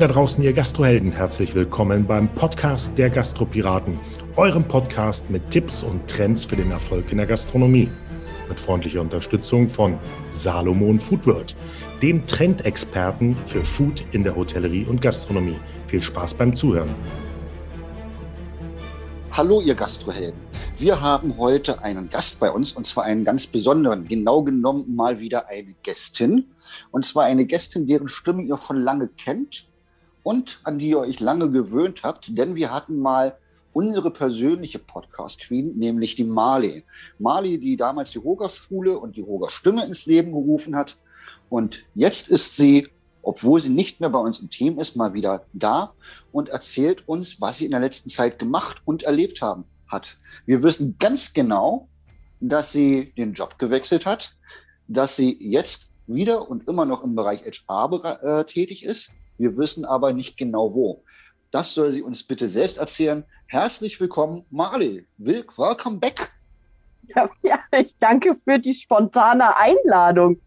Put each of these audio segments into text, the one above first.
Da draußen, ihr Gastrohelden. Herzlich willkommen beim Podcast der Gastropiraten, eurem Podcast mit Tipps und Trends für den Erfolg in der Gastronomie. Mit freundlicher Unterstützung von Salomon Foodworld, dem Trendexperten für Food in der Hotellerie und Gastronomie. Viel Spaß beim Zuhören. Hallo, ihr Gastrohelden. Wir haben heute einen Gast bei uns und zwar einen ganz besonderen, genau genommen mal wieder eine Gästin. Und zwar eine Gästin, deren Stimme ihr schon lange kennt und an die ihr euch lange gewöhnt habt, denn wir hatten mal unsere persönliche Podcast-Queen, nämlich die Marley. Marley, die damals die Roger-Schule und die Roger-Stimme ins Leben gerufen hat. Und jetzt ist sie, obwohl sie nicht mehr bei uns im Team ist, mal wieder da und erzählt uns, was sie in der letzten Zeit gemacht und erlebt haben hat. Wir wissen ganz genau, dass sie den Job gewechselt hat, dass sie jetzt wieder und immer noch im Bereich HR äh, tätig ist, wir wissen aber nicht genau wo. Das soll sie uns bitte selbst erzählen. Herzlich willkommen, Marley. Welcome back. Ja, ja, ich danke für die spontane Einladung.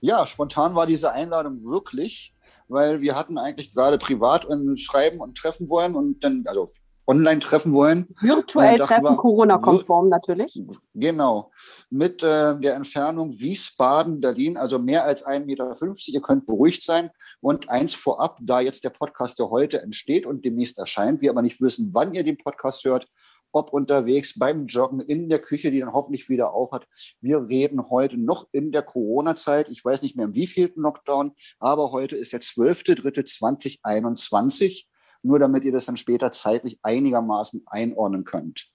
Ja, spontan war diese Einladung wirklich, weil wir hatten eigentlich gerade privat ein Schreiben und treffen wollen und dann, also online treffen wollen. Virtuell treffen, Corona-konform natürlich. Genau. Mit äh, der Entfernung Wiesbaden, Berlin, also mehr als 1,50 Meter. Ihr könnt beruhigt sein. Und eins vorab, da jetzt der Podcast ja heute entsteht und demnächst erscheint, wir aber nicht wissen, wann ihr den Podcast hört, ob unterwegs, beim Joggen, in der Küche, die dann hoffentlich wieder aufhat. Wir reden heute noch in der Corona-Zeit. Ich weiß nicht mehr, im wievielten Lockdown, aber heute ist der 12.3.2021 nur damit ihr das dann später zeitlich einigermaßen einordnen könnt.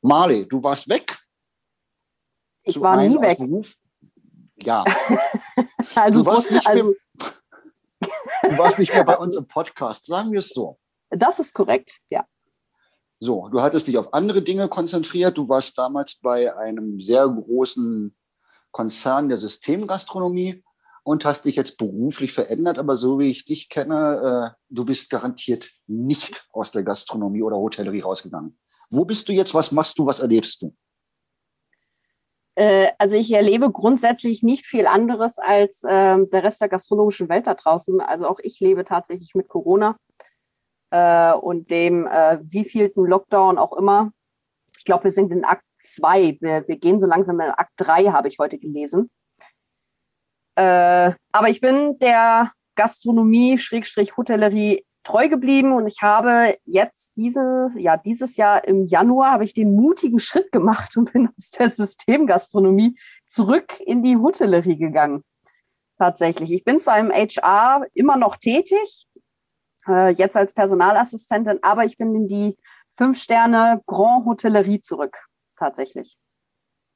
Marley, du warst weg. Ich war nie weg. Beruf. Ja. also, du, warst nicht also, mehr, du warst nicht mehr bei uns im Podcast, sagen wir es so. Das ist korrekt, ja. So, du hattest dich auf andere Dinge konzentriert. Du warst damals bei einem sehr großen Konzern der Systemgastronomie und hast dich jetzt beruflich verändert, aber so wie ich dich kenne, äh, du bist garantiert nicht aus der Gastronomie oder Hotellerie rausgegangen. Wo bist du jetzt? Was machst du? Was erlebst du? Äh, also ich erlebe grundsätzlich nicht viel anderes als äh, der Rest der gastronomischen Welt da draußen. Also auch ich lebe tatsächlich mit Corona äh, und dem äh, wievielten Lockdown auch immer. Ich glaube, wir sind in Akt 2. Wir, wir gehen so langsam in Akt 3, habe ich heute gelesen. Äh, aber ich bin der Gastronomie, Schrägstrich Hotellerie treu geblieben und ich habe jetzt diese, ja, dieses Jahr im Januar habe ich den mutigen Schritt gemacht und bin aus der Systemgastronomie zurück in die Hotellerie gegangen. Tatsächlich. Ich bin zwar im HR immer noch tätig, äh, jetzt als Personalassistentin, aber ich bin in die fünf Sterne Grand Hotellerie zurück. Tatsächlich.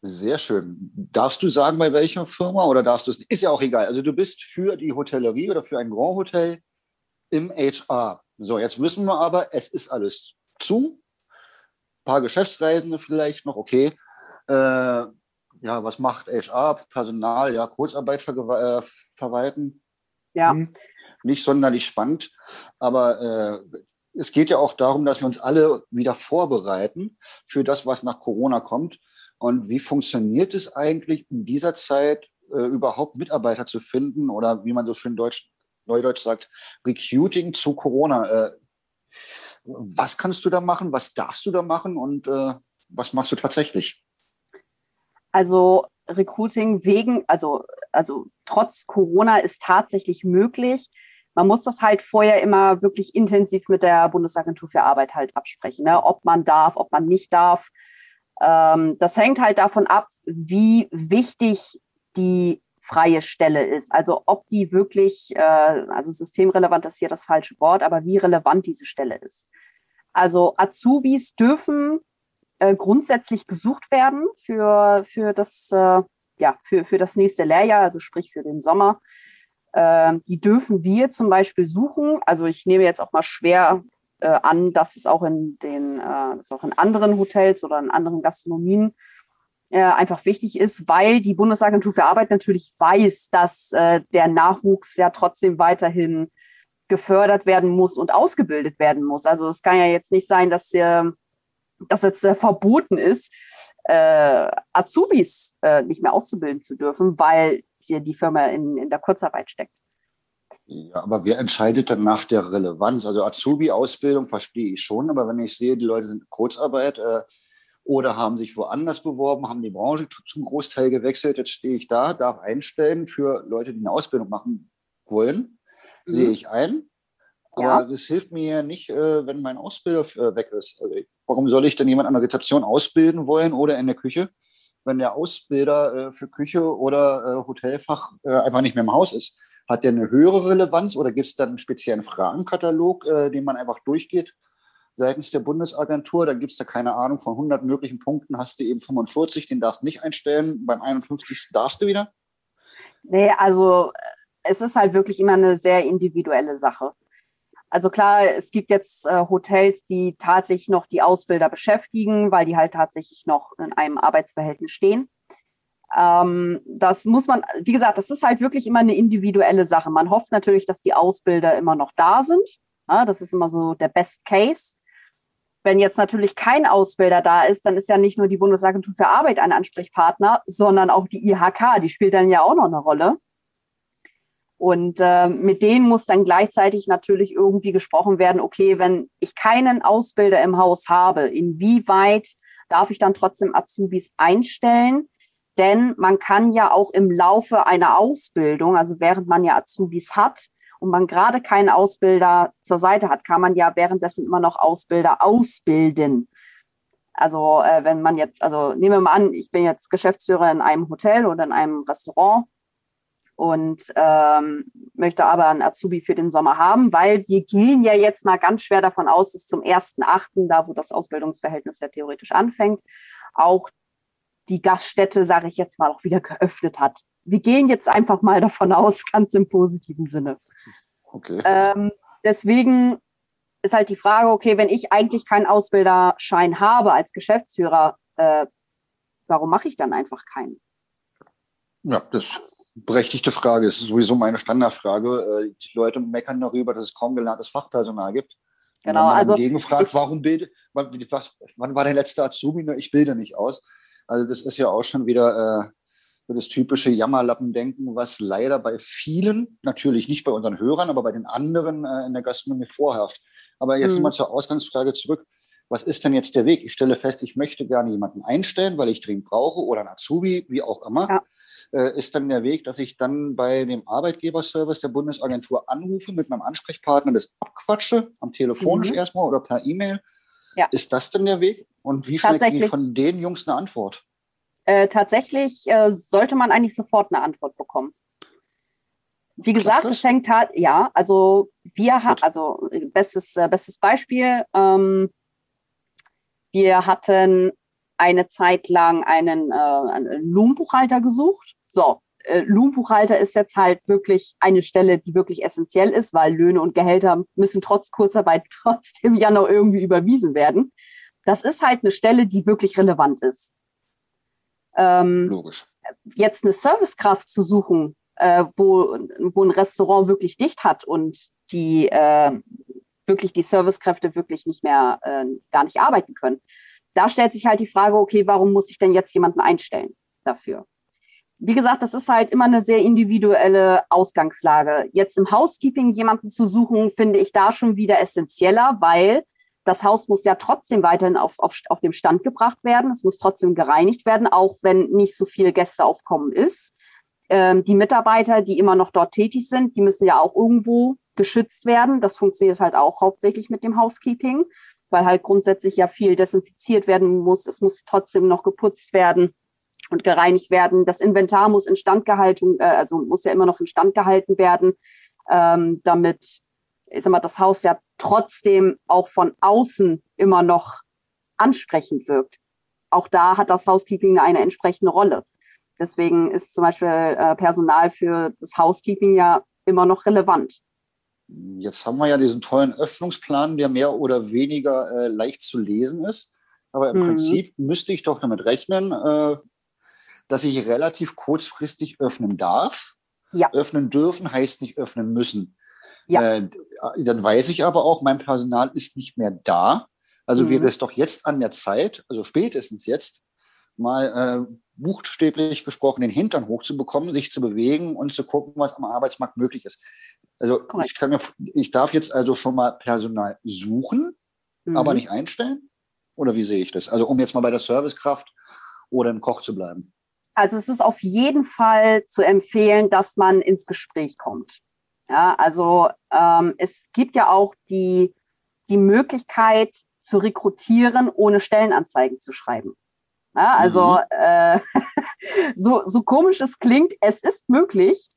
Sehr schön. Darfst du sagen, bei welcher Firma oder darfst du es? Ist ja auch egal. Also du bist für die Hotellerie oder für ein Grand Hotel im HR. So, jetzt wissen wir aber, es ist alles zu. Ein paar Geschäftsreisende vielleicht noch, okay. Äh, ja, was macht HR? Personal, ja, Kurzarbeit ver äh, verwalten. Ja. Hm. Nicht sonderlich spannend, aber äh, es geht ja auch darum, dass wir uns alle wieder vorbereiten für das, was nach Corona kommt. Und wie funktioniert es eigentlich in dieser Zeit äh, überhaupt Mitarbeiter zu finden oder wie man so schön Deutsch, Neudeutsch sagt, Recruiting zu Corona? Äh, was kannst du da machen? Was darfst du da machen? Und äh, was machst du tatsächlich? Also Recruiting wegen, also, also trotz Corona ist tatsächlich möglich. Man muss das halt vorher immer wirklich intensiv mit der Bundesagentur für Arbeit halt absprechen, ne? ob man darf, ob man nicht darf. Ähm, das hängt halt davon ab, wie wichtig die freie Stelle ist. Also ob die wirklich, äh, also systemrelevant ist hier das falsche Wort, aber wie relevant diese Stelle ist. Also Azubis dürfen äh, grundsätzlich gesucht werden für, für, das, äh, ja, für, für das nächste Lehrjahr, also sprich für den Sommer. Äh, die dürfen wir zum Beispiel suchen. Also ich nehme jetzt auch mal schwer äh, an, dass es auch in den, äh, auch in anderen Hotels oder in anderen Gastronomien äh, einfach wichtig ist, weil die Bundesagentur für Arbeit natürlich weiß, dass äh, der Nachwuchs ja trotzdem weiterhin gefördert werden muss und ausgebildet werden muss. Also es kann ja jetzt nicht sein, dass äh, das jetzt verboten ist, äh, Azubis äh, nicht mehr auszubilden zu dürfen, weil hier die Firma in, in der Kurzarbeit steckt. Ja, aber wer entscheidet dann nach der Relevanz? Also Azubi-Ausbildung verstehe ich schon, aber wenn ich sehe, die Leute sind in Kurzarbeit äh, oder haben sich woanders beworben, haben die Branche zum Großteil gewechselt, jetzt stehe ich da, darf einstellen für Leute, die eine Ausbildung machen wollen, mhm. sehe ich ein. Aber ja. das hilft mir ja nicht, äh, wenn mein Ausbilder äh, weg ist. Also, warum soll ich denn jemand an der Rezeption ausbilden wollen oder in der Küche, wenn der Ausbilder äh, für Küche oder äh, Hotelfach äh, einfach nicht mehr im Haus ist? Hat der eine höhere Relevanz oder gibt es dann einen speziellen Fragenkatalog, äh, den man einfach durchgeht seitens der Bundesagentur? Da gibt es da keine Ahnung, von 100 möglichen Punkten hast du eben 45, den darfst du nicht einstellen, beim 51. darfst du wieder? Nee, also es ist halt wirklich immer eine sehr individuelle Sache. Also klar, es gibt jetzt äh, Hotels, die tatsächlich noch die Ausbilder beschäftigen, weil die halt tatsächlich noch in einem Arbeitsverhältnis stehen. Ähm, das muss man, wie gesagt, das ist halt wirklich immer eine individuelle Sache. Man hofft natürlich, dass die Ausbilder immer noch da sind. Ja, das ist immer so der Best Case. Wenn jetzt natürlich kein Ausbilder da ist, dann ist ja nicht nur die Bundesagentur für Arbeit ein Ansprechpartner, sondern auch die IHK, die spielt dann ja auch noch eine Rolle. Und äh, mit denen muss dann gleichzeitig natürlich irgendwie gesprochen werden, okay, wenn ich keinen Ausbilder im Haus habe, inwieweit darf ich dann trotzdem Azubis einstellen? Denn man kann ja auch im Laufe einer Ausbildung, also während man ja Azubis hat und man gerade keinen Ausbilder zur Seite hat, kann man ja währenddessen immer noch Ausbilder ausbilden. Also äh, wenn man jetzt, also nehmen wir mal an, ich bin jetzt Geschäftsführer in einem Hotel oder in einem Restaurant und ähm, möchte aber einen Azubi für den Sommer haben, weil wir gehen ja jetzt mal ganz schwer davon aus, dass zum 1.8., da wo das Ausbildungsverhältnis ja theoretisch anfängt, auch die Gaststätte, sage ich jetzt mal, auch wieder geöffnet hat. Wir gehen jetzt einfach mal davon aus, ganz im positiven Sinne. Okay. Ähm, deswegen ist halt die Frage, okay, wenn ich eigentlich keinen Ausbilderschein habe als Geschäftsführer, äh, warum mache ich dann einfach keinen? Ja, das ist eine berechtigte Frage. Das ist sowieso meine Standardfrage. Äh, die Leute meckern darüber, dass es kaum gelerntes Fachpersonal gibt. Genau, also. Gegenfragt, warum bilde, wann, wann war der letzte Azubi? Ich bilde nicht aus. Also das ist ja auch schon wieder äh, so das typische Jammerlappendenken, was leider bei vielen, natürlich nicht bei unseren Hörern, aber bei den anderen äh, in der Gastronomie vorherrscht. Aber jetzt mhm. mal zur Ausgangsfrage zurück. Was ist denn jetzt der Weg? Ich stelle fest, ich möchte gerne jemanden einstellen, weil ich dringend brauche oder ein Azubi, wie auch immer. Ja. Äh, ist dann der Weg, dass ich dann bei dem Arbeitgeberservice der Bundesagentur anrufe, mit meinem Ansprechpartner das abquatsche, am telefonisch mhm. erstmal oder per E-Mail. Ja. Ist das denn der Weg? Und wie kriege ich von den Jungs eine Antwort? Äh, tatsächlich äh, sollte man eigentlich sofort eine Antwort bekommen. Wie gesagt, es hängt halt, ja, also wir haben, also bestes, äh, bestes Beispiel, ähm, wir hatten eine Zeit lang einen, äh, einen Lohnbuchhalter gesucht. So, äh, Lohnbuchhalter ist jetzt halt wirklich eine Stelle, die wirklich essentiell ist, weil Löhne und Gehälter müssen trotz Kurzarbeit trotzdem ja noch irgendwie überwiesen werden. Das ist halt eine Stelle, die wirklich relevant ist. Ähm, Logisch. Jetzt eine Servicekraft zu suchen, äh, wo, wo ein Restaurant wirklich dicht hat und die äh, wirklich die Servicekräfte wirklich nicht mehr äh, gar nicht arbeiten können. Da stellt sich halt die Frage, okay, warum muss ich denn jetzt jemanden einstellen dafür? Wie gesagt, das ist halt immer eine sehr individuelle Ausgangslage. Jetzt im Housekeeping jemanden zu suchen, finde ich da schon wieder essentieller, weil das Haus muss ja trotzdem weiterhin auf, auf, auf dem Stand gebracht werden. Es muss trotzdem gereinigt werden, auch wenn nicht so viel Gästeaufkommen ist. Ähm, die Mitarbeiter, die immer noch dort tätig sind, die müssen ja auch irgendwo geschützt werden. Das funktioniert halt auch hauptsächlich mit dem Housekeeping, weil halt grundsätzlich ja viel desinfiziert werden muss. Es muss trotzdem noch geputzt werden und gereinigt werden. Das Inventar muss instand gehalten, äh, also muss ja immer noch instand gehalten werden, ähm, damit ich sag mal, das Haus ja trotzdem auch von außen immer noch ansprechend wirkt. Auch da hat das Housekeeping eine entsprechende Rolle. Deswegen ist zum Beispiel äh, Personal für das Housekeeping ja immer noch relevant. Jetzt haben wir ja diesen tollen Öffnungsplan, der mehr oder weniger äh, leicht zu lesen ist. Aber im mhm. Prinzip müsste ich doch damit rechnen, äh, dass ich relativ kurzfristig öffnen darf. Ja. Öffnen dürfen heißt nicht öffnen müssen. Ja. Äh, dann weiß ich aber auch, mein Personal ist nicht mehr da. Also mhm. wäre es doch jetzt an der Zeit, also spätestens jetzt, mal äh, buchstäblich gesprochen den Hintern hochzubekommen, sich zu bewegen und zu gucken, was am Arbeitsmarkt möglich ist. Also ich, kann mir, ich darf jetzt also schon mal Personal suchen, mhm. aber nicht einstellen? Oder wie sehe ich das? Also um jetzt mal bei der Servicekraft oder im Koch zu bleiben. Also es ist auf jeden Fall zu empfehlen, dass man ins Gespräch kommt. Ja, also ähm, es gibt ja auch die, die Möglichkeit zu rekrutieren, ohne Stellenanzeigen zu schreiben. Ja, also mhm. äh, so, so komisch es klingt, es ist möglich.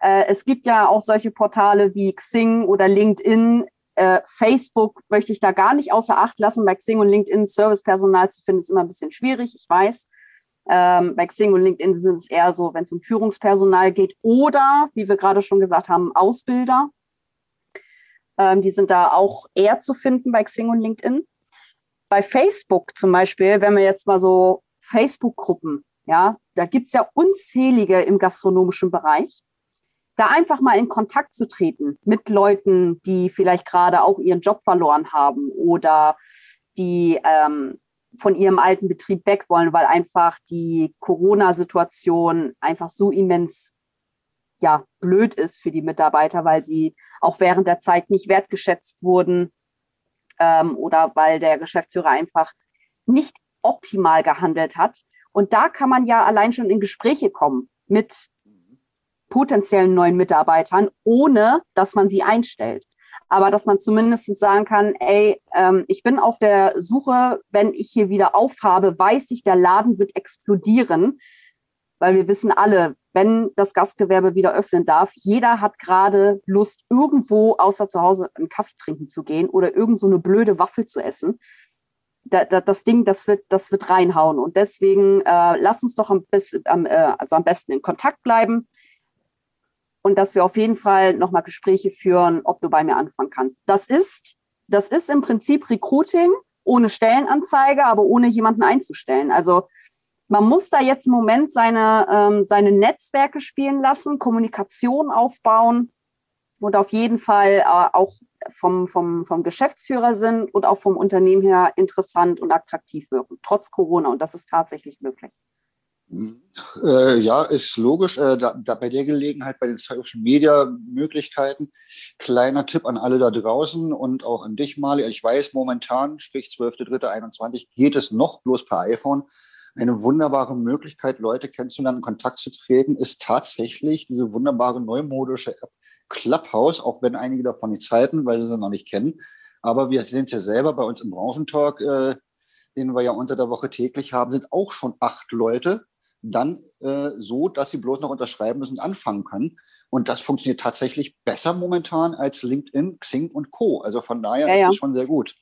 Äh, es gibt ja auch solche Portale wie Xing oder LinkedIn. Äh, Facebook möchte ich da gar nicht außer Acht lassen. Bei Xing und LinkedIn Servicepersonal zu finden, ist immer ein bisschen schwierig, ich weiß. Ähm, bei Xing und LinkedIn sind es eher so, wenn es um Führungspersonal geht oder, wie wir gerade schon gesagt haben, Ausbilder. Ähm, die sind da auch eher zu finden bei Xing und LinkedIn. Bei Facebook zum Beispiel, wenn wir jetzt mal so Facebook-Gruppen, ja, da gibt es ja unzählige im gastronomischen Bereich. Da einfach mal in Kontakt zu treten mit Leuten, die vielleicht gerade auch ihren Job verloren haben oder die ähm, von ihrem alten Betrieb weg wollen, weil einfach die Corona-Situation einfach so immens ja, blöd ist für die Mitarbeiter, weil sie auch während der Zeit nicht wertgeschätzt wurden ähm, oder weil der Geschäftsführer einfach nicht optimal gehandelt hat. Und da kann man ja allein schon in Gespräche kommen mit potenziellen neuen Mitarbeitern, ohne dass man sie einstellt aber dass man zumindest sagen kann, ey, ähm, ich bin auf der Suche, wenn ich hier wieder aufhabe, weiß ich, der Laden wird explodieren, weil wir wissen alle, wenn das Gastgewerbe wieder öffnen darf, jeder hat gerade Lust, irgendwo außer zu Hause einen Kaffee trinken zu gehen oder irgend so eine blöde Waffel zu essen. Da, da, das Ding, das wird, das wird reinhauen. Und deswegen äh, lass uns doch am, bis, am, äh, also am besten in Kontakt bleiben und dass wir auf jeden Fall nochmal Gespräche führen, ob du bei mir anfangen kannst. Das ist, das ist im Prinzip Recruiting ohne Stellenanzeige, aber ohne jemanden einzustellen. Also man muss da jetzt im Moment seine, ähm, seine Netzwerke spielen lassen, Kommunikation aufbauen und auf jeden Fall äh, auch vom, vom, vom Geschäftsführer sind und auch vom Unternehmen her interessant und attraktiv wirken, trotz Corona. Und das ist tatsächlich möglich. Äh, ja, ist logisch. Äh, da, da bei der Gelegenheit, bei den Social Media Möglichkeiten, kleiner Tipp an alle da draußen und auch an dich, Mali. Ich weiß, momentan, sprich 12.3.21, geht es noch bloß per iPhone. Eine wunderbare Möglichkeit, Leute kennenzulernen, in Kontakt zu treten, ist tatsächlich diese wunderbare neumodische App Clubhouse, auch wenn einige davon nicht halten, weil sie sie noch nicht kennen. Aber wir sehen es ja selber bei uns im Branchentalk, äh, den wir ja unter der Woche täglich haben, sind auch schon acht Leute, dann äh, so, dass sie bloß noch unterschreiben müssen und anfangen können. Und das funktioniert tatsächlich besser momentan als LinkedIn, Xing und Co. Also von daher ja, ist ja. das schon sehr gut.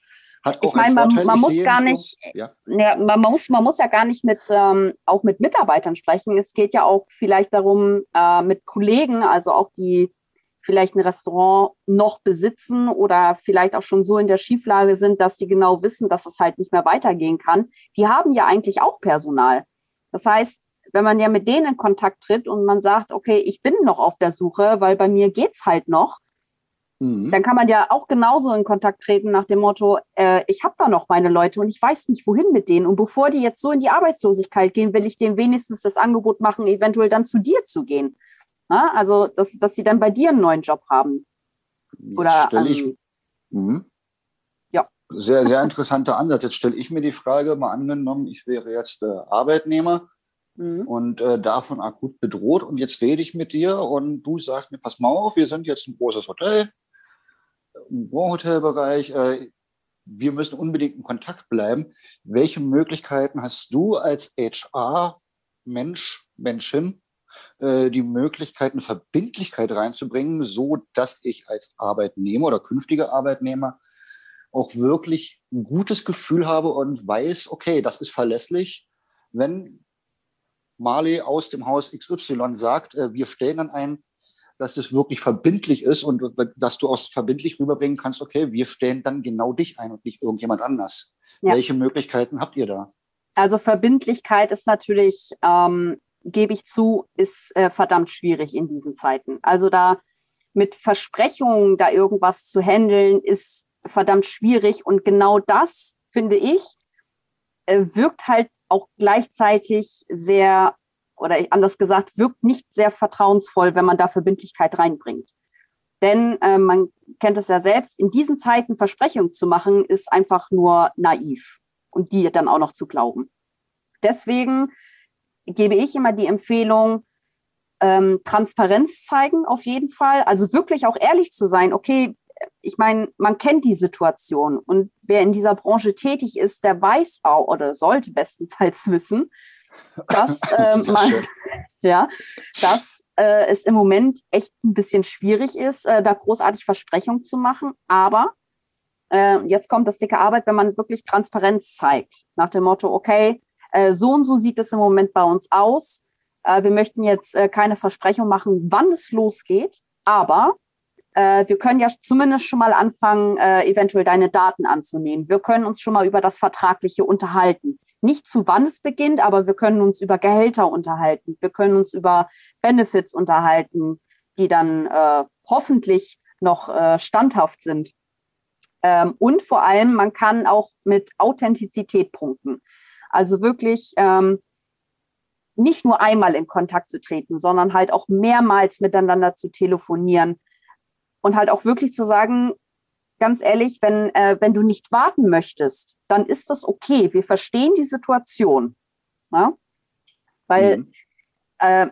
Hat auch ich meine, man, man muss gar nicht, ja. ja. man, muss, man muss ja gar nicht mit, ähm, auch mit Mitarbeitern sprechen. Es geht ja auch vielleicht darum, äh, mit Kollegen, also auch die vielleicht ein Restaurant noch besitzen oder vielleicht auch schon so in der Schieflage sind, dass die genau wissen, dass es halt nicht mehr weitergehen kann. Die haben ja eigentlich auch Personal. Das heißt, wenn man ja mit denen in Kontakt tritt und man sagt, okay, ich bin noch auf der Suche, weil bei mir geht's halt noch, mhm. dann kann man ja auch genauso in Kontakt treten nach dem Motto, äh, ich habe da noch meine Leute und ich weiß nicht, wohin mit denen. Und bevor die jetzt so in die Arbeitslosigkeit gehen, will ich denen wenigstens das Angebot machen, eventuell dann zu dir zu gehen. Na? Also, dass, dass sie dann bei dir einen neuen Job haben. Oder stelle ich. Ähm, mhm. Ja. Sehr, sehr interessanter Ansatz. Jetzt stelle ich mir die Frage, mal angenommen, ich wäre jetzt äh, Arbeitnehmer mhm. und äh, davon akut bedroht. Und jetzt rede ich mit dir und du sagst mir, pass mal auf, wir sind jetzt ein großes Hotel, im Wohnhotelbereich. Äh, wir müssen unbedingt in Kontakt bleiben. Welche Möglichkeiten hast du als HR-Mensch, Menschin, äh, die Möglichkeiten, Verbindlichkeit reinzubringen, so dass ich als Arbeitnehmer oder künftiger Arbeitnehmer auch wirklich ein gutes Gefühl habe und weiß, okay, das ist verlässlich. Wenn Marley aus dem Haus XY sagt, äh, wir stellen dann ein, dass es wirklich verbindlich ist und dass du auch verbindlich rüberbringen kannst, okay, wir stellen dann genau dich ein und nicht irgendjemand anders. Ja. Welche Möglichkeiten habt ihr da? Also Verbindlichkeit ist natürlich, ähm, gebe ich zu, ist äh, verdammt schwierig in diesen Zeiten. Also da mit Versprechungen da irgendwas zu handeln, ist verdammt schwierig. Und genau das, finde ich, äh, wirkt halt auch gleichzeitig sehr, oder anders gesagt, wirkt nicht sehr vertrauensvoll, wenn man da Verbindlichkeit reinbringt. Denn äh, man kennt es ja selbst, in diesen Zeiten Versprechungen zu machen, ist einfach nur naiv und die dann auch noch zu glauben. Deswegen gebe ich immer die Empfehlung, ähm, Transparenz zeigen auf jeden Fall. Also wirklich auch ehrlich zu sein, okay, ich meine, man kennt die Situation und wer in dieser Branche tätig ist, der weiß auch oder sollte bestenfalls wissen, dass, äh, man, ja, dass äh, es im Moment echt ein bisschen schwierig ist, äh, da großartig Versprechungen zu machen. Aber äh, jetzt kommt das dicke Arbeit, wenn man wirklich Transparenz zeigt, nach dem Motto, okay, äh, so und so sieht es im Moment bei uns aus. Äh, wir möchten jetzt keine Versprechung machen, wann es losgeht, aber wir können ja zumindest schon mal anfangen, eventuell deine Daten anzunehmen. Wir können uns schon mal über das Vertragliche unterhalten nicht zu wann es beginnt, aber wir können uns über Gehälter unterhalten. Wir können uns über Benefits unterhalten, die dann äh, hoffentlich noch äh, standhaft sind. Ähm, und vor allem, man kann auch mit Authentizität punkten. Also wirklich ähm, nicht nur einmal in Kontakt zu treten, sondern halt auch mehrmals miteinander zu telefonieren und halt auch wirklich zu sagen, ganz ehrlich, wenn, äh, wenn du nicht warten möchtest, dann ist das okay. Wir verstehen die Situation. Ja? Weil mhm. äh,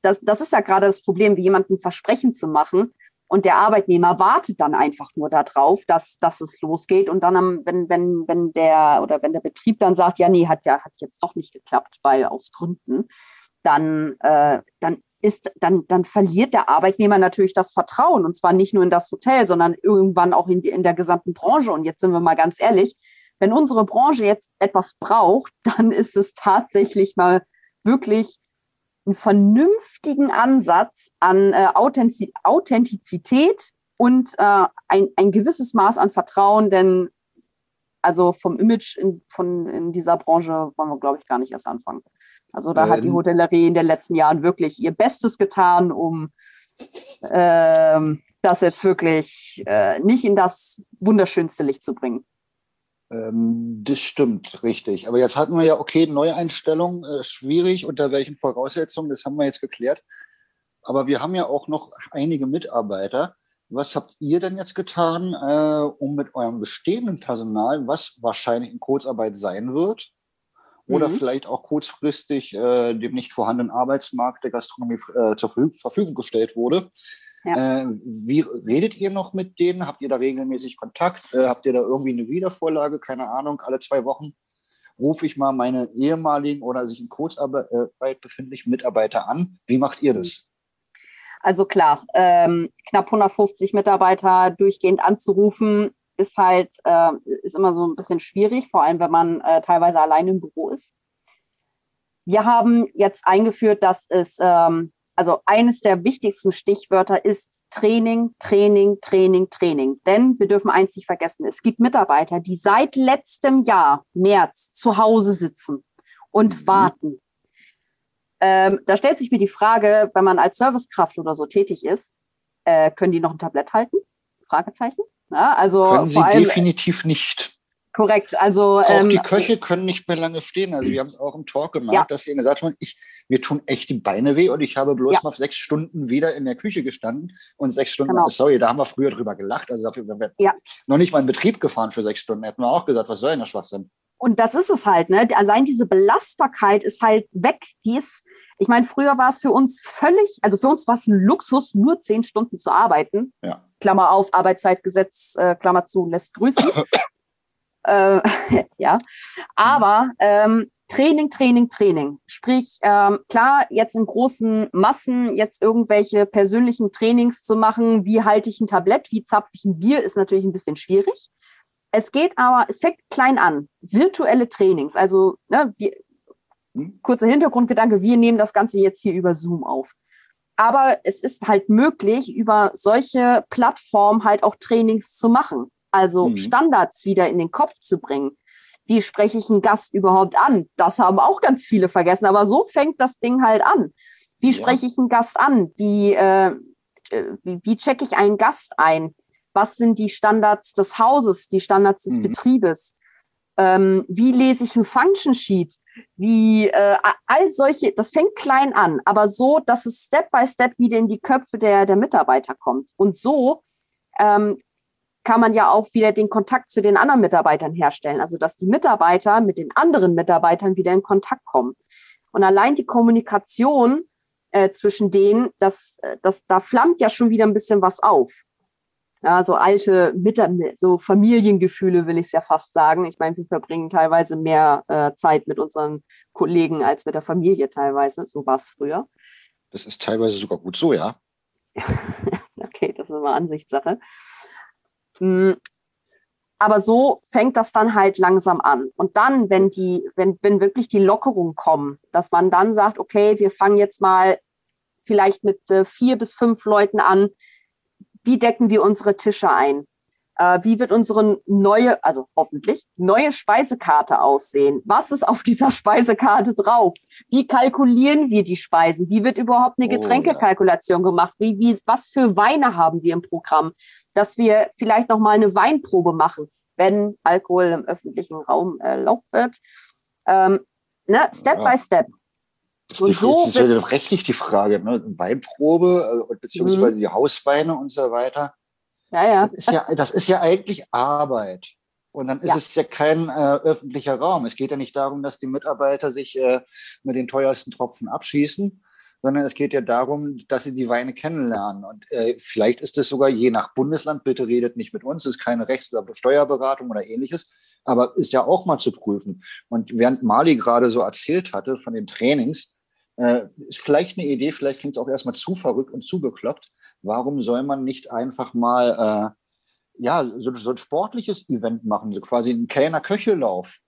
das, das ist ja gerade das Problem, wie jemandem Versprechen zu machen. Und der Arbeitnehmer wartet dann einfach nur darauf, dass, dass es losgeht. Und dann, wenn, wenn, wenn der oder wenn der Betrieb dann sagt, ja, nee, hat ja hat jetzt doch nicht geklappt, weil aus Gründen, dann, äh, dann ist, dann, dann verliert der Arbeitnehmer natürlich das Vertrauen. Und zwar nicht nur in das Hotel, sondern irgendwann auch in, die, in der gesamten Branche. Und jetzt sind wir mal ganz ehrlich, wenn unsere Branche jetzt etwas braucht, dann ist es tatsächlich mal wirklich einen vernünftigen Ansatz an äh, Authentiz Authentizität und äh, ein, ein gewisses Maß an Vertrauen, denn also vom Image in, von, in dieser Branche wollen wir, glaube ich, gar nicht erst anfangen. Also da ähm, hat die ähm. Hotellerie in den letzten Jahren wirklich ihr Bestes getan, um ähm, das jetzt wirklich äh, nicht in das wunderschönste Licht zu bringen. Ähm, das stimmt, richtig. Aber jetzt hatten wir ja, okay, Neueinstellung, äh, schwierig, unter welchen Voraussetzungen, das haben wir jetzt geklärt. Aber wir haben ja auch noch einige Mitarbeiter. Was habt ihr denn jetzt getan, äh, um mit eurem bestehenden Personal, was wahrscheinlich in Kurzarbeit sein wird, oder mhm. vielleicht auch kurzfristig äh, dem nicht vorhandenen Arbeitsmarkt der Gastronomie äh, zur Verfügung gestellt wurde. Ja. Äh, wie redet ihr noch mit denen? Habt ihr da regelmäßig Kontakt? Äh, habt ihr da irgendwie eine Wiedervorlage? Keine Ahnung, alle zwei Wochen rufe ich mal meine ehemaligen oder sich in Kurzarbeit befindlichen Mitarbeiter an. Wie macht ihr das? Also klar, ähm, knapp 150 Mitarbeiter durchgehend anzurufen, ist halt, äh, ist immer so ein bisschen schwierig, vor allem wenn man äh, teilweise allein im Büro ist. Wir haben jetzt eingeführt, dass es, ähm, also eines der wichtigsten Stichwörter ist Training, Training, Training, Training. Denn wir dürfen eins nicht vergessen, es gibt Mitarbeiter, die seit letztem Jahr, März, zu Hause sitzen und mhm. warten. Ähm, da stellt sich mir die Frage, wenn man als Servicekraft oder so tätig ist, äh, können die noch ein Tablett halten? Fragezeichen. Ja, also können sie allem, definitiv nicht. Korrekt. Also auch ähm, die Köche können nicht mehr lange stehen. Also wir haben es auch im Talk gemacht, ja. dass sie gesagt haben, ich mir tun echt die Beine weh und ich habe bloß ja. mal sechs Stunden wieder in der Küche gestanden und sechs Stunden. Genau. Sorry, da haben wir früher drüber gelacht. Also dafür wir ja. noch nicht mal in Betrieb gefahren für sechs Stunden. Hätten wir auch gesagt, was soll denn der Schwachsinn? Und das ist es halt. Ne? Allein diese Belastbarkeit ist halt weg. Die ist ich meine, früher war es für uns völlig, also für uns war es ein Luxus, nur zehn Stunden zu arbeiten. Ja. Klammer auf, Arbeitszeitgesetz, äh, Klammer zu, lässt grüßen. äh, ja, aber ähm, Training, Training, Training. Sprich, ähm, klar, jetzt in großen Massen jetzt irgendwelche persönlichen Trainings zu machen, wie halte ich ein Tablett, wie zapfe ich ein Bier, ist natürlich ein bisschen schwierig. Es geht aber, es fängt klein an. Virtuelle Trainings, also ne, wir, hm? Kurzer Hintergrundgedanke, wir nehmen das Ganze jetzt hier über Zoom auf. Aber es ist halt möglich, über solche Plattformen halt auch Trainings zu machen. Also mhm. Standards wieder in den Kopf zu bringen. Wie spreche ich einen Gast überhaupt an? Das haben auch ganz viele vergessen. Aber so fängt das Ding halt an. Wie spreche ja. ich einen Gast an? Wie, äh, wie, wie checke ich einen Gast ein? Was sind die Standards des Hauses, die Standards des mhm. Betriebes? Ähm, wie lese ich ein Function Sheet? Wie äh, all solche, das fängt klein an, aber so, dass es Step by Step wieder in die Köpfe der, der Mitarbeiter kommt. Und so ähm, kann man ja auch wieder den Kontakt zu den anderen Mitarbeitern herstellen. Also dass die Mitarbeiter mit den anderen Mitarbeitern wieder in Kontakt kommen. Und allein die Kommunikation äh, zwischen denen, das, äh, das, da flammt ja schon wieder ein bisschen was auf. Ja, so alte, so Familiengefühle will ich es ja fast sagen. Ich meine, wir verbringen teilweise mehr äh, Zeit mit unseren Kollegen als mit der Familie teilweise. So war es früher. Das ist teilweise sogar gut so, ja. okay, das ist immer Ansichtssache. Hm, aber so fängt das dann halt langsam an. Und dann, wenn die, wenn, wenn wirklich die Lockerungen kommen, dass man dann sagt, okay, wir fangen jetzt mal vielleicht mit äh, vier bis fünf Leuten an, wie decken wir unsere Tische ein? Äh, wie wird unsere neue, also hoffentlich, neue Speisekarte aussehen? Was ist auf dieser Speisekarte drauf? Wie kalkulieren wir die Speisen? Wie wird überhaupt eine oh, Getränkekalkulation gemacht? Wie, wie, was für Weine haben wir im Programm? dass wir vielleicht noch mal eine Weinprobe machen, wenn Alkohol im öffentlichen Raum erlaubt wird. Ähm, ne? Step ja. by Step. Das und so ist ja rechtlich die Frage, ne? Weinprobe äh, beziehungsweise mhm. die Hausweine und so weiter. Ja, ja. Das ist ja, das ist ja eigentlich Arbeit. Und dann ist ja. es ja kein äh, öffentlicher Raum. Es geht ja nicht darum, dass die Mitarbeiter sich äh, mit den teuersten Tropfen abschießen, sondern es geht ja darum, dass sie die Weine kennenlernen. Und äh, vielleicht ist es sogar je nach Bundesland, bitte redet nicht mit uns, es ist keine Rechts- oder Steuerberatung oder ähnliches, aber ist ja auch mal zu prüfen. Und während Mali gerade so erzählt hatte von den Trainings, äh, ist vielleicht eine Idee, vielleicht klingt es auch erstmal zu verrückt und zu bekloppt. Warum soll man nicht einfach mal äh, ja, so, so, ein sportliches Event machen, so quasi einen Kellner-Köchelauf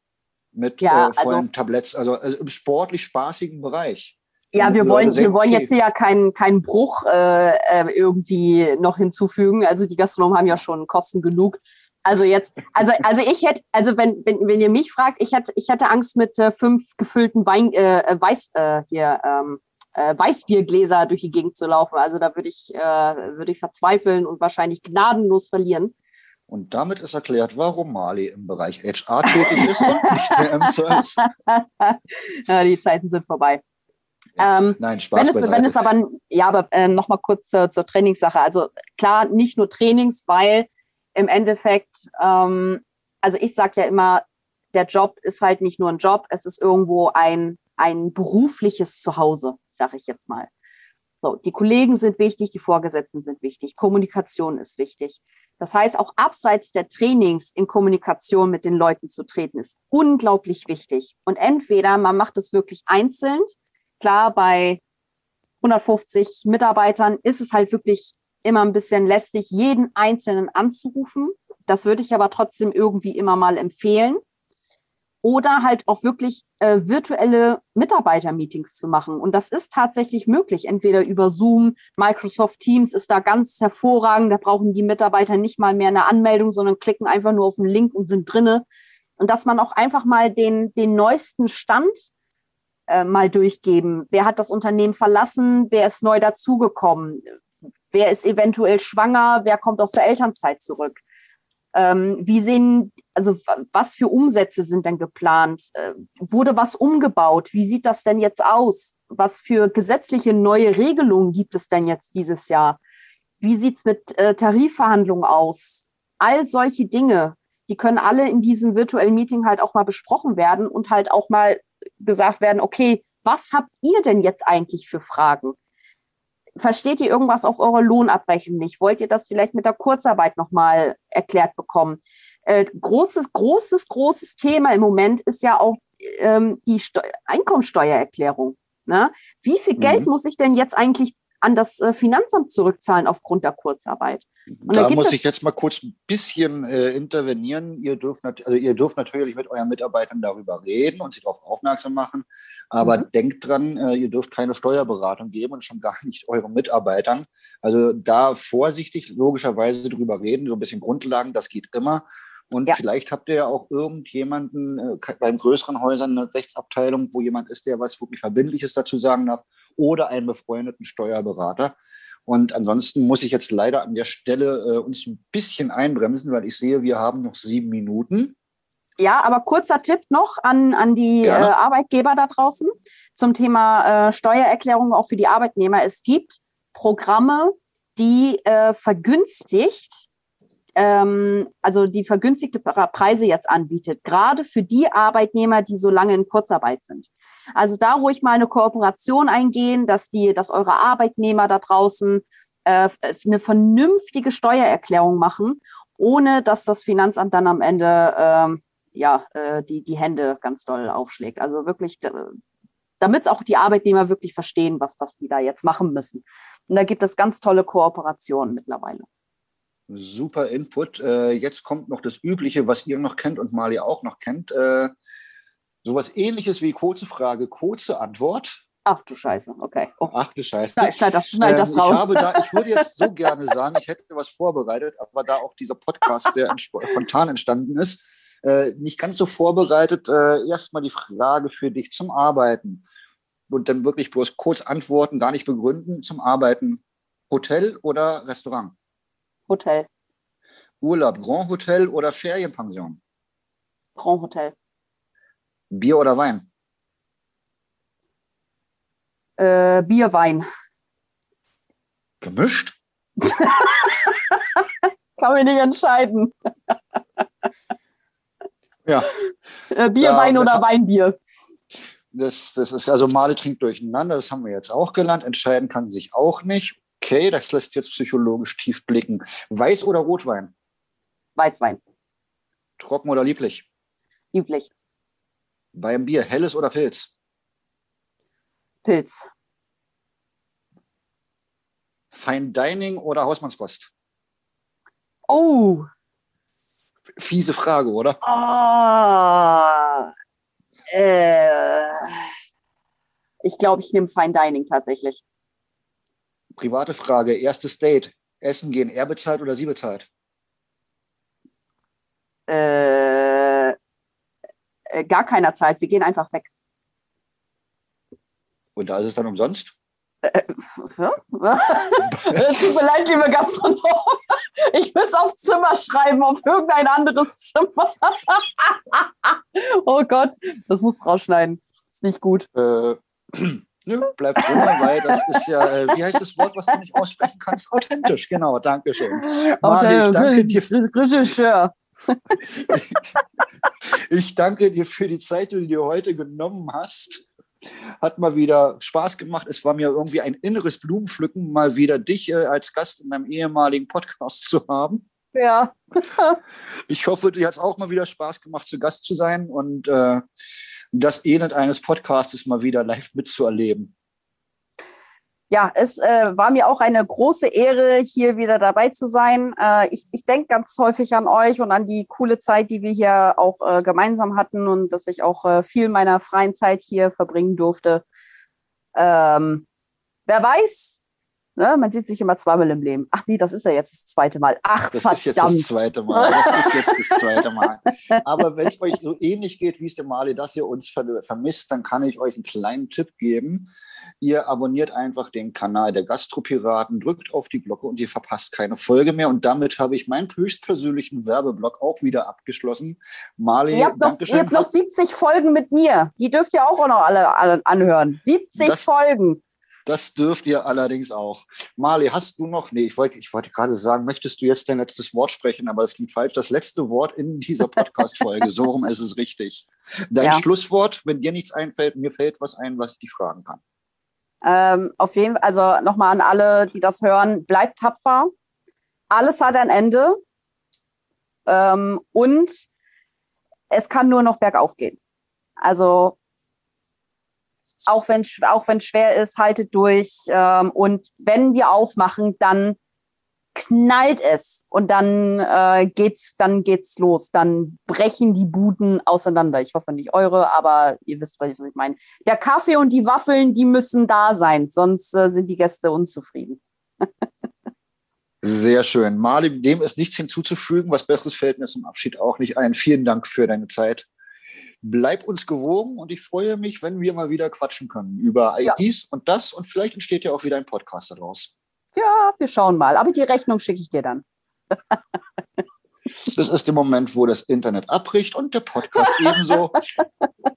mit ja, äh, vollen also, Tabletts, also, also im sportlich spaßigen Bereich. Ja, wir wollen, wir wollen jetzt hier ja keinen keinen Bruch äh, äh, irgendwie noch hinzufügen. Also die Gastronomen haben ja schon Kosten genug. Also jetzt, also also ich hätte, also wenn wenn wenn ihr mich fragt, ich hätte ich hätte Angst mit äh, fünf gefüllten Wein äh, äh Weiß äh, hier ähm, äh, Weißbiergläser durch die Gegend zu laufen. Also da würde ich äh, würde ich verzweifeln und wahrscheinlich gnadenlos verlieren. Und damit ist erklärt, warum Mali im Bereich HR tätig ist und nicht mehr im Service. ja, die Zeiten sind vorbei. Ähm, Nein, Spaß wenn es, wenn es aber, ja, aber äh, nochmal kurz zur, zur Trainingssache. Also klar, nicht nur Trainings, weil im Endeffekt, ähm, also ich sage ja immer, der Job ist halt nicht nur ein Job, es ist irgendwo ein, ein berufliches Zuhause, sage ich jetzt mal. So, die Kollegen sind wichtig, die Vorgesetzten sind wichtig, Kommunikation ist wichtig. Das heißt, auch abseits der Trainings in Kommunikation mit den Leuten zu treten, ist unglaublich wichtig. Und entweder man macht es wirklich einzeln, Klar, bei 150 Mitarbeitern ist es halt wirklich immer ein bisschen lästig, jeden Einzelnen anzurufen. Das würde ich aber trotzdem irgendwie immer mal empfehlen. Oder halt auch wirklich äh, virtuelle Mitarbeiter-Meetings zu machen. Und das ist tatsächlich möglich, entweder über Zoom, Microsoft Teams ist da ganz hervorragend. Da brauchen die Mitarbeiter nicht mal mehr eine Anmeldung, sondern klicken einfach nur auf den Link und sind drinne. Und dass man auch einfach mal den, den neuesten Stand äh, mal durchgeben. Wer hat das Unternehmen verlassen? Wer ist neu dazugekommen? Wer ist eventuell schwanger? Wer kommt aus der Elternzeit zurück? Ähm, wie sehen, also was für Umsätze sind denn geplant? Äh, wurde was umgebaut? Wie sieht das denn jetzt aus? Was für gesetzliche neue Regelungen gibt es denn jetzt dieses Jahr? Wie sieht es mit äh, Tarifverhandlungen aus? All solche Dinge, die können alle in diesem virtuellen Meeting halt auch mal besprochen werden und halt auch mal gesagt werden, okay, was habt ihr denn jetzt eigentlich für Fragen? Versteht ihr irgendwas auf eurer Lohnabrechnung nicht? Wollt ihr das vielleicht mit der Kurzarbeit nochmal erklärt bekommen? Äh, großes, großes, großes Thema im Moment ist ja auch ähm, die Steu Einkommensteuererklärung. Ne? Wie viel mhm. Geld muss ich denn jetzt eigentlich an das äh, Finanzamt zurückzahlen aufgrund der Kurzarbeit. Und da muss ich jetzt mal kurz ein bisschen äh, intervenieren. Ihr dürft, also ihr dürft natürlich mit euren Mitarbeitern darüber reden und sie darauf aufmerksam machen. Aber mhm. denkt dran, äh, ihr dürft keine Steuerberatung geben und schon gar nicht euren Mitarbeitern. Also da vorsichtig logischerweise drüber reden, so ein bisschen Grundlagen, das geht immer. Und ja. vielleicht habt ihr ja auch irgendjemanden äh, beim größeren Häusern eine Rechtsabteilung, wo jemand ist, der was wirklich Verbindliches dazu sagen darf, oder einen befreundeten Steuerberater. Und ansonsten muss ich jetzt leider an der Stelle äh, uns ein bisschen einbremsen, weil ich sehe, wir haben noch sieben Minuten. Ja, aber kurzer Tipp noch an, an die äh, Arbeitgeber da draußen zum Thema äh, Steuererklärung auch für die Arbeitnehmer. Es gibt Programme, die äh, vergünstigt, ähm, also die vergünstigte Preise jetzt anbietet, gerade für die Arbeitnehmer, die so lange in Kurzarbeit sind. Also da ruhig mal eine Kooperation eingehen, dass die, dass eure Arbeitnehmer da draußen äh, eine vernünftige Steuererklärung machen, ohne dass das Finanzamt dann am Ende ähm, ja, äh, die, die Hände ganz doll aufschlägt. Also wirklich, damit auch die Arbeitnehmer wirklich verstehen, was, was die da jetzt machen müssen. Und da gibt es ganz tolle Kooperationen mittlerweile. Super Input. Äh, jetzt kommt noch das Übliche, was ihr noch kennt und Mali auch noch kennt. Äh, sowas ähnliches wie kurze Frage, kurze Antwort. Ach du Scheiße, okay. Oh. Ach du Scheiße. Schneid, schneid, das, schneid das ähm, raus. Ich, da, ich würde jetzt so gerne sagen, ich hätte was vorbereitet, aber da auch dieser Podcast sehr spontan entstanden ist, äh, nicht ganz so vorbereitet. Äh, Erstmal die Frage für dich zum Arbeiten und dann wirklich bloß kurz antworten, gar nicht begründen zum Arbeiten. Hotel oder Restaurant? Hotel. Urlaub, Grand Hotel oder Ferienpension? Grand Hotel. Bier oder Wein? Äh, Bier, Wein. Gemischt? Kann mich nicht entscheiden. Ja. Äh, Bier, Wein oder Weinbier. Das, das ist also Male trinkt durcheinander, das haben wir jetzt auch gelernt. Entscheiden kann sich auch nicht. Okay, das lässt jetzt psychologisch tief blicken. Weiß oder Rotwein? Weißwein. Trocken oder lieblich? Lieblich. Beim Bier, helles oder Pilz? Pilz. Fine Dining oder Hausmannskost? Oh, Fiese Frage, oder? Oh, äh, ich glaube, ich nehme Fine Dining tatsächlich. Private Frage, erstes Date. Essen gehen, er bezahlt oder sie bezahlt? Äh, äh gar keiner Zeit. Wir gehen einfach weg. Und da ist es dann umsonst? Äh, es tut mir leid, liebe Gastronom. Ich würde es aufs Zimmer schreiben, auf irgendein anderes Zimmer. oh Gott, das muss rausschneiden. Ist nicht gut. Äh, nö, bleib drin, weil das ist ja, äh, wie heißt das Wort, was du nicht aussprechen kannst? Authentisch, genau, danke schön. Mali, ich danke dir. ich danke dir für die Zeit, die du dir heute genommen hast. Hat mal wieder Spaß gemacht. Es war mir irgendwie ein inneres Blumenpflücken, mal wieder dich äh, als Gast in meinem ehemaligen Podcast zu haben. Ja. ich hoffe, dir hat es auch mal wieder Spaß gemacht, zu Gast zu sein und äh, das Elend eines Podcastes mal wieder live mitzuerleben ja, es äh, war mir auch eine große Ehre, hier wieder dabei zu sein. Äh, ich ich denke ganz häufig an euch und an die coole Zeit, die wir hier auch äh, gemeinsam hatten und dass ich auch äh, viel meiner freien Zeit hier verbringen durfte. Ähm, wer weiß, ne, man sieht sich immer zweimal im Leben. Ach nee, das ist ja jetzt das zweite Mal. Ach, das verdammt. ist jetzt das zweite Mal. Das ist jetzt das zweite Mal. Aber wenn es euch so ähnlich geht, wie es dem Mali, dass ihr uns vermisst, dann kann ich euch einen kleinen Tipp geben Ihr abonniert einfach den Kanal der Gastropiraten, drückt auf die Glocke und ihr verpasst keine Folge mehr. Und damit habe ich meinen höchstpersönlichen Werbeblock auch wieder abgeschlossen. Marley, ihr habt, noch, ihr habt noch 70 Folgen mit mir. Die dürft ihr auch noch alle, alle anhören. 70 das, Folgen. Das dürft ihr allerdings auch. Marley, hast du noch, nee, ich wollte, ich wollte gerade sagen, möchtest du jetzt dein letztes Wort sprechen, aber es liegt falsch. Das letzte Wort in dieser Podcast-Folge, so rum ist es richtig. Dein ja. Schlusswort, wenn dir nichts einfällt, mir fällt was ein, was ich dich fragen kann. Ähm, auf jeden Fall, also nochmal an alle, die das hören, bleibt tapfer. Alles hat ein Ende. Ähm, und es kann nur noch bergauf gehen. Also auch wenn auch wenn schwer ist, haltet durch. Ähm, und wenn wir aufmachen, dann knallt es und dann äh, geht's, dann geht's los. Dann brechen die Buden auseinander. Ich hoffe nicht eure, aber ihr wisst, was ich meine. Der Kaffee und die Waffeln, die müssen da sein, sonst äh, sind die Gäste unzufrieden. Sehr schön. Mali, dem ist nichts hinzuzufügen. Was Besseres fällt mir zum Abschied auch nicht ein. Vielen Dank für deine Zeit. Bleib uns gewogen und ich freue mich, wenn wir mal wieder quatschen können über ja. IDs und das und vielleicht entsteht ja auch wieder ein Podcast daraus. Ja, wir schauen mal. Aber die Rechnung schicke ich dir dann. Das ist der Moment, wo das Internet abbricht und der Podcast ebenso.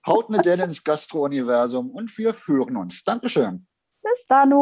Haut eine Delle ins Gastro-Universum und wir hören uns. Dankeschön. Bis dann.